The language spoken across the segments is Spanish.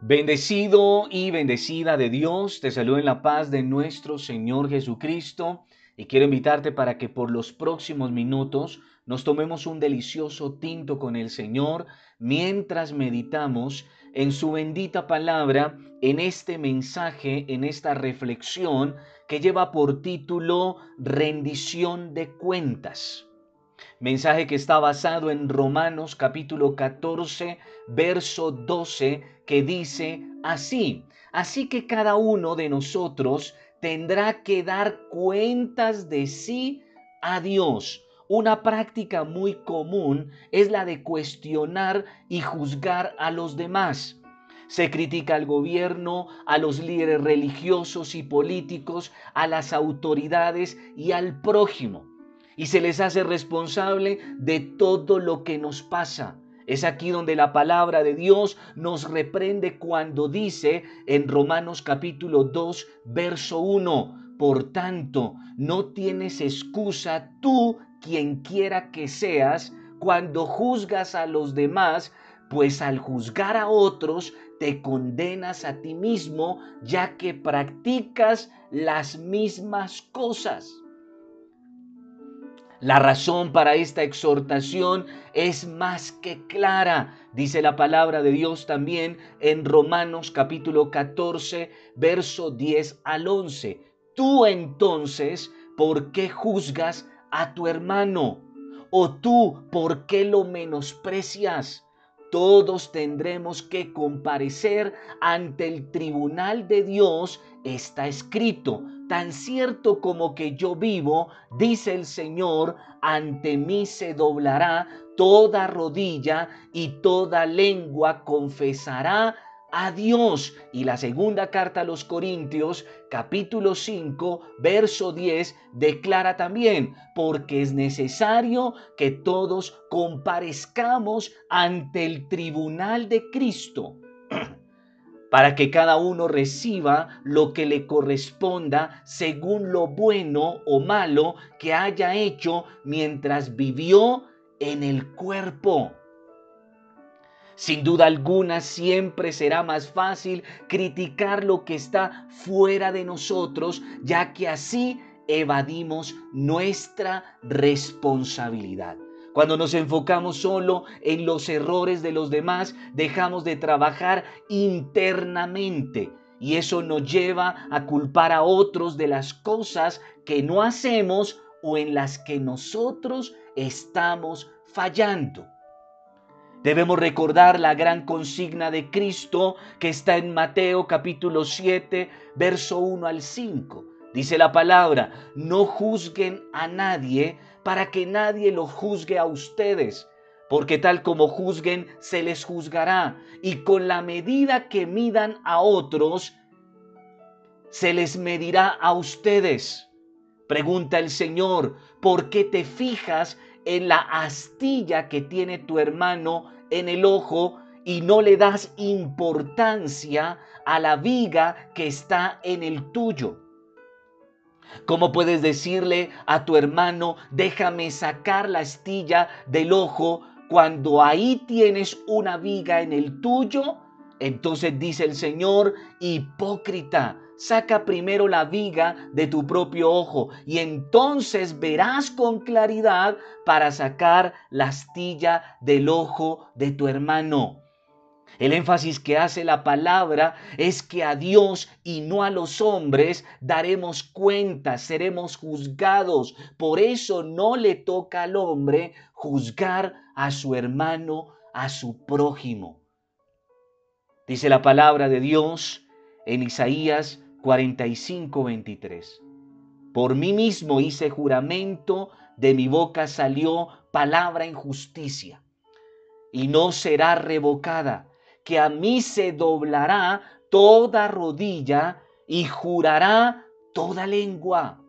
Bendecido y bendecida de Dios, te saludo en la paz de nuestro Señor Jesucristo y quiero invitarte para que por los próximos minutos nos tomemos un delicioso tinto con el Señor mientras meditamos en su bendita palabra, en este mensaje, en esta reflexión que lleva por título Rendición de cuentas. Mensaje que está basado en Romanos capítulo 14, verso 12, que dice así, así que cada uno de nosotros tendrá que dar cuentas de sí a Dios. Una práctica muy común es la de cuestionar y juzgar a los demás. Se critica al gobierno, a los líderes religiosos y políticos, a las autoridades y al prójimo y se les hace responsable de todo lo que nos pasa. Es aquí donde la palabra de Dios nos reprende cuando dice en Romanos capítulo 2, verso 1, por tanto, no tienes excusa tú, quien quiera que seas, cuando juzgas a los demás, pues al juzgar a otros te condenas a ti mismo, ya que practicas las mismas cosas. La razón para esta exhortación es más que clara, dice la palabra de Dios también en Romanos capítulo 14, verso 10 al 11. Tú entonces, ¿por qué juzgas a tu hermano? ¿O tú, por qué lo menosprecias? Todos tendremos que comparecer ante el tribunal de Dios, está escrito Tan cierto como que yo vivo, dice el Señor, ante mí se doblará toda rodilla y toda lengua confesará a Dios. Y la segunda carta a los Corintios, capítulo 5, verso 10, declara también, porque es necesario que todos comparezcamos ante el tribunal de Cristo para que cada uno reciba lo que le corresponda según lo bueno o malo que haya hecho mientras vivió en el cuerpo. Sin duda alguna siempre será más fácil criticar lo que está fuera de nosotros, ya que así evadimos nuestra responsabilidad. Cuando nos enfocamos solo en los errores de los demás, dejamos de trabajar internamente. Y eso nos lleva a culpar a otros de las cosas que no hacemos o en las que nosotros estamos fallando. Debemos recordar la gran consigna de Cristo que está en Mateo capítulo 7, verso 1 al 5. Dice la palabra, no juzguen a nadie para que nadie lo juzgue a ustedes, porque tal como juzguen, se les juzgará, y con la medida que midan a otros, se les medirá a ustedes. Pregunta el Señor, ¿por qué te fijas en la astilla que tiene tu hermano en el ojo y no le das importancia a la viga que está en el tuyo? ¿Cómo puedes decirle a tu hermano, déjame sacar la astilla del ojo cuando ahí tienes una viga en el tuyo? Entonces dice el Señor, hipócrita, saca primero la viga de tu propio ojo y entonces verás con claridad para sacar la astilla del ojo de tu hermano. El énfasis que hace la palabra es que a Dios y no a los hombres daremos cuenta, seremos juzgados. Por eso no le toca al hombre juzgar a su hermano, a su prójimo. Dice la palabra de Dios en Isaías 45, 23. Por mí mismo hice juramento, de mi boca salió palabra en justicia, y no será revocada que a mí se doblará toda rodilla y jurará toda lengua.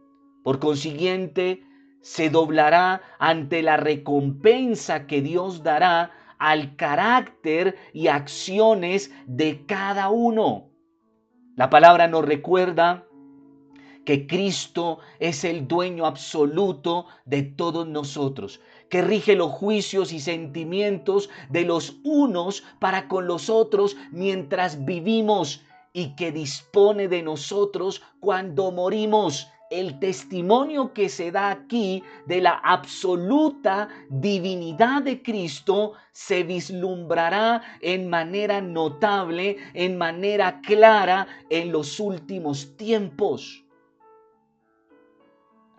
Por consiguiente, se doblará ante la recompensa que Dios dará al carácter y acciones de cada uno. La palabra nos recuerda que Cristo es el dueño absoluto de todos nosotros, que rige los juicios y sentimientos de los unos para con los otros mientras vivimos y que dispone de nosotros cuando morimos el testimonio que se da aquí de la absoluta divinidad de Cristo se vislumbrará en manera notable, en manera clara en los últimos tiempos.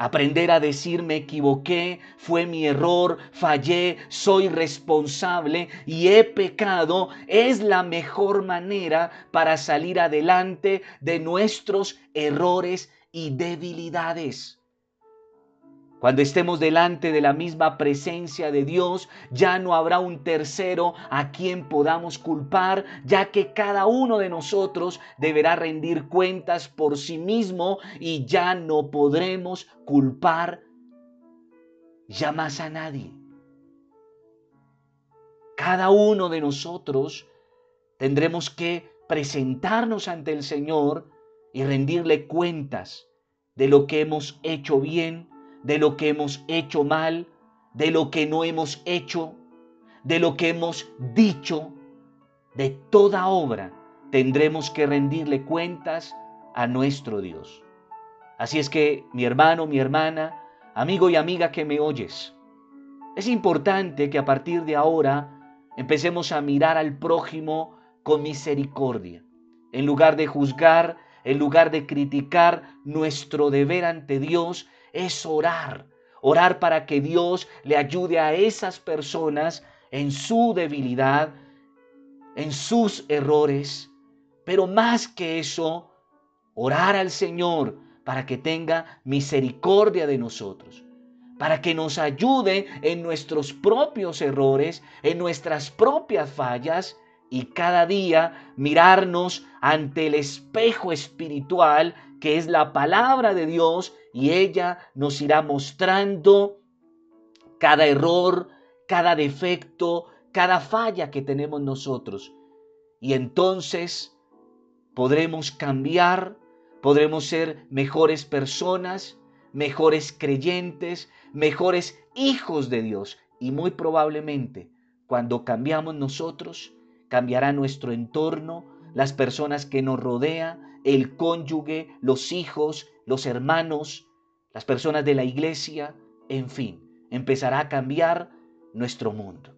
Aprender a decir me equivoqué, fue mi error, fallé, soy responsable y he pecado es la mejor manera para salir adelante de nuestros errores y debilidades. Cuando estemos delante de la misma presencia de Dios, ya no habrá un tercero a quien podamos culpar, ya que cada uno de nosotros deberá rendir cuentas por sí mismo y ya no podremos culpar ya más a nadie. Cada uno de nosotros tendremos que presentarnos ante el Señor y rendirle cuentas de lo que hemos hecho bien, de lo que hemos hecho mal, de lo que no hemos hecho, de lo que hemos dicho, de toda obra tendremos que rendirle cuentas a nuestro Dios. Así es que, mi hermano, mi hermana, amigo y amiga que me oyes, es importante que a partir de ahora empecemos a mirar al prójimo con misericordia, en lugar de juzgar en lugar de criticar, nuestro deber ante Dios es orar. Orar para que Dios le ayude a esas personas en su debilidad, en sus errores. Pero más que eso, orar al Señor para que tenga misericordia de nosotros, para que nos ayude en nuestros propios errores, en nuestras propias fallas y cada día mirarnos ante el espejo espiritual que es la palabra de Dios y ella nos irá mostrando cada error, cada defecto, cada falla que tenemos nosotros. Y entonces podremos cambiar, podremos ser mejores personas, mejores creyentes, mejores hijos de Dios. Y muy probablemente cuando cambiamos nosotros, cambiará nuestro entorno, las personas que nos rodean, el cónyuge, los hijos, los hermanos, las personas de la iglesia, en fin, empezará a cambiar nuestro mundo.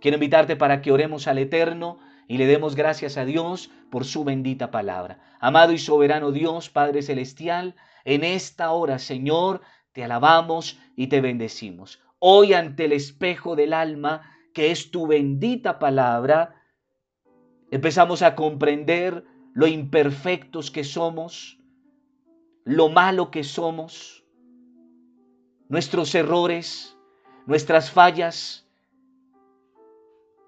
Quiero invitarte para que oremos al Eterno y le demos gracias a Dios por su bendita palabra. Amado y soberano Dios, Padre Celestial, en esta hora, Señor, te alabamos y te bendecimos. Hoy ante el espejo del alma, que es tu bendita palabra, Empezamos a comprender lo imperfectos que somos, lo malo que somos, nuestros errores, nuestras fallas.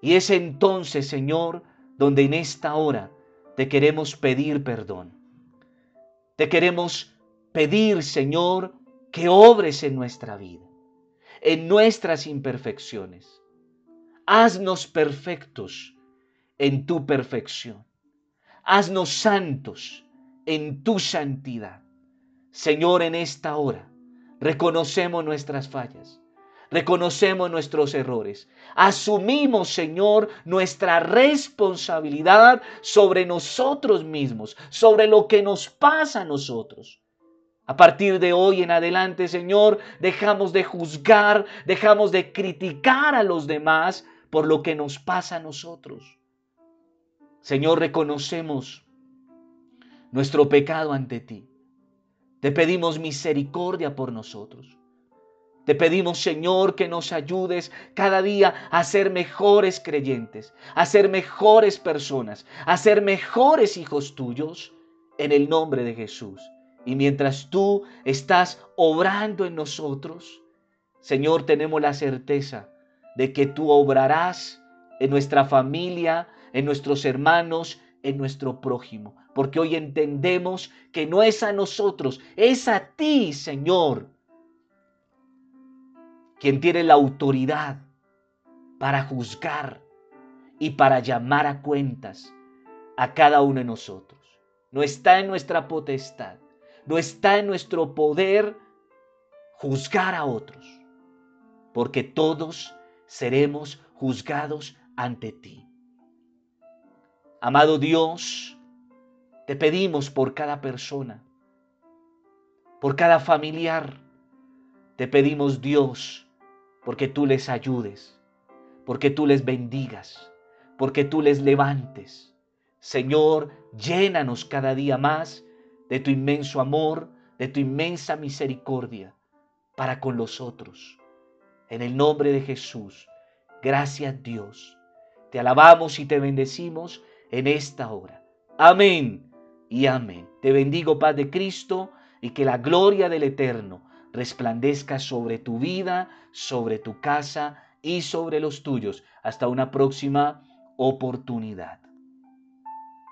Y es entonces, Señor, donde en esta hora te queremos pedir perdón. Te queremos pedir, Señor, que obres en nuestra vida, en nuestras imperfecciones. Haznos perfectos en tu perfección. Haznos santos en tu santidad. Señor, en esta hora reconocemos nuestras fallas, reconocemos nuestros errores, asumimos, Señor, nuestra responsabilidad sobre nosotros mismos, sobre lo que nos pasa a nosotros. A partir de hoy en adelante, Señor, dejamos de juzgar, dejamos de criticar a los demás por lo que nos pasa a nosotros. Señor, reconocemos nuestro pecado ante ti. Te pedimos misericordia por nosotros. Te pedimos, Señor, que nos ayudes cada día a ser mejores creyentes, a ser mejores personas, a ser mejores hijos tuyos, en el nombre de Jesús. Y mientras tú estás obrando en nosotros, Señor, tenemos la certeza de que tú obrarás en nuestra familia, en nuestros hermanos, en nuestro prójimo. Porque hoy entendemos que no es a nosotros, es a ti, Señor, quien tiene la autoridad para juzgar y para llamar a cuentas a cada uno de nosotros. No está en nuestra potestad, no está en nuestro poder juzgar a otros porque todos seremos juzgados ante ti. Amado Dios, te pedimos por cada persona, por cada familiar, te pedimos Dios, porque tú les ayudes, porque tú les bendigas, porque tú les levantes. Señor, llénanos cada día más de tu inmenso amor, de tu inmensa misericordia para con los otros. En el nombre de Jesús, gracias Dios. Te alabamos y te bendecimos en esta hora. Amén y amén. Te bendigo, Paz de Cristo, y que la gloria del Eterno resplandezca sobre tu vida, sobre tu casa y sobre los tuyos. Hasta una próxima oportunidad.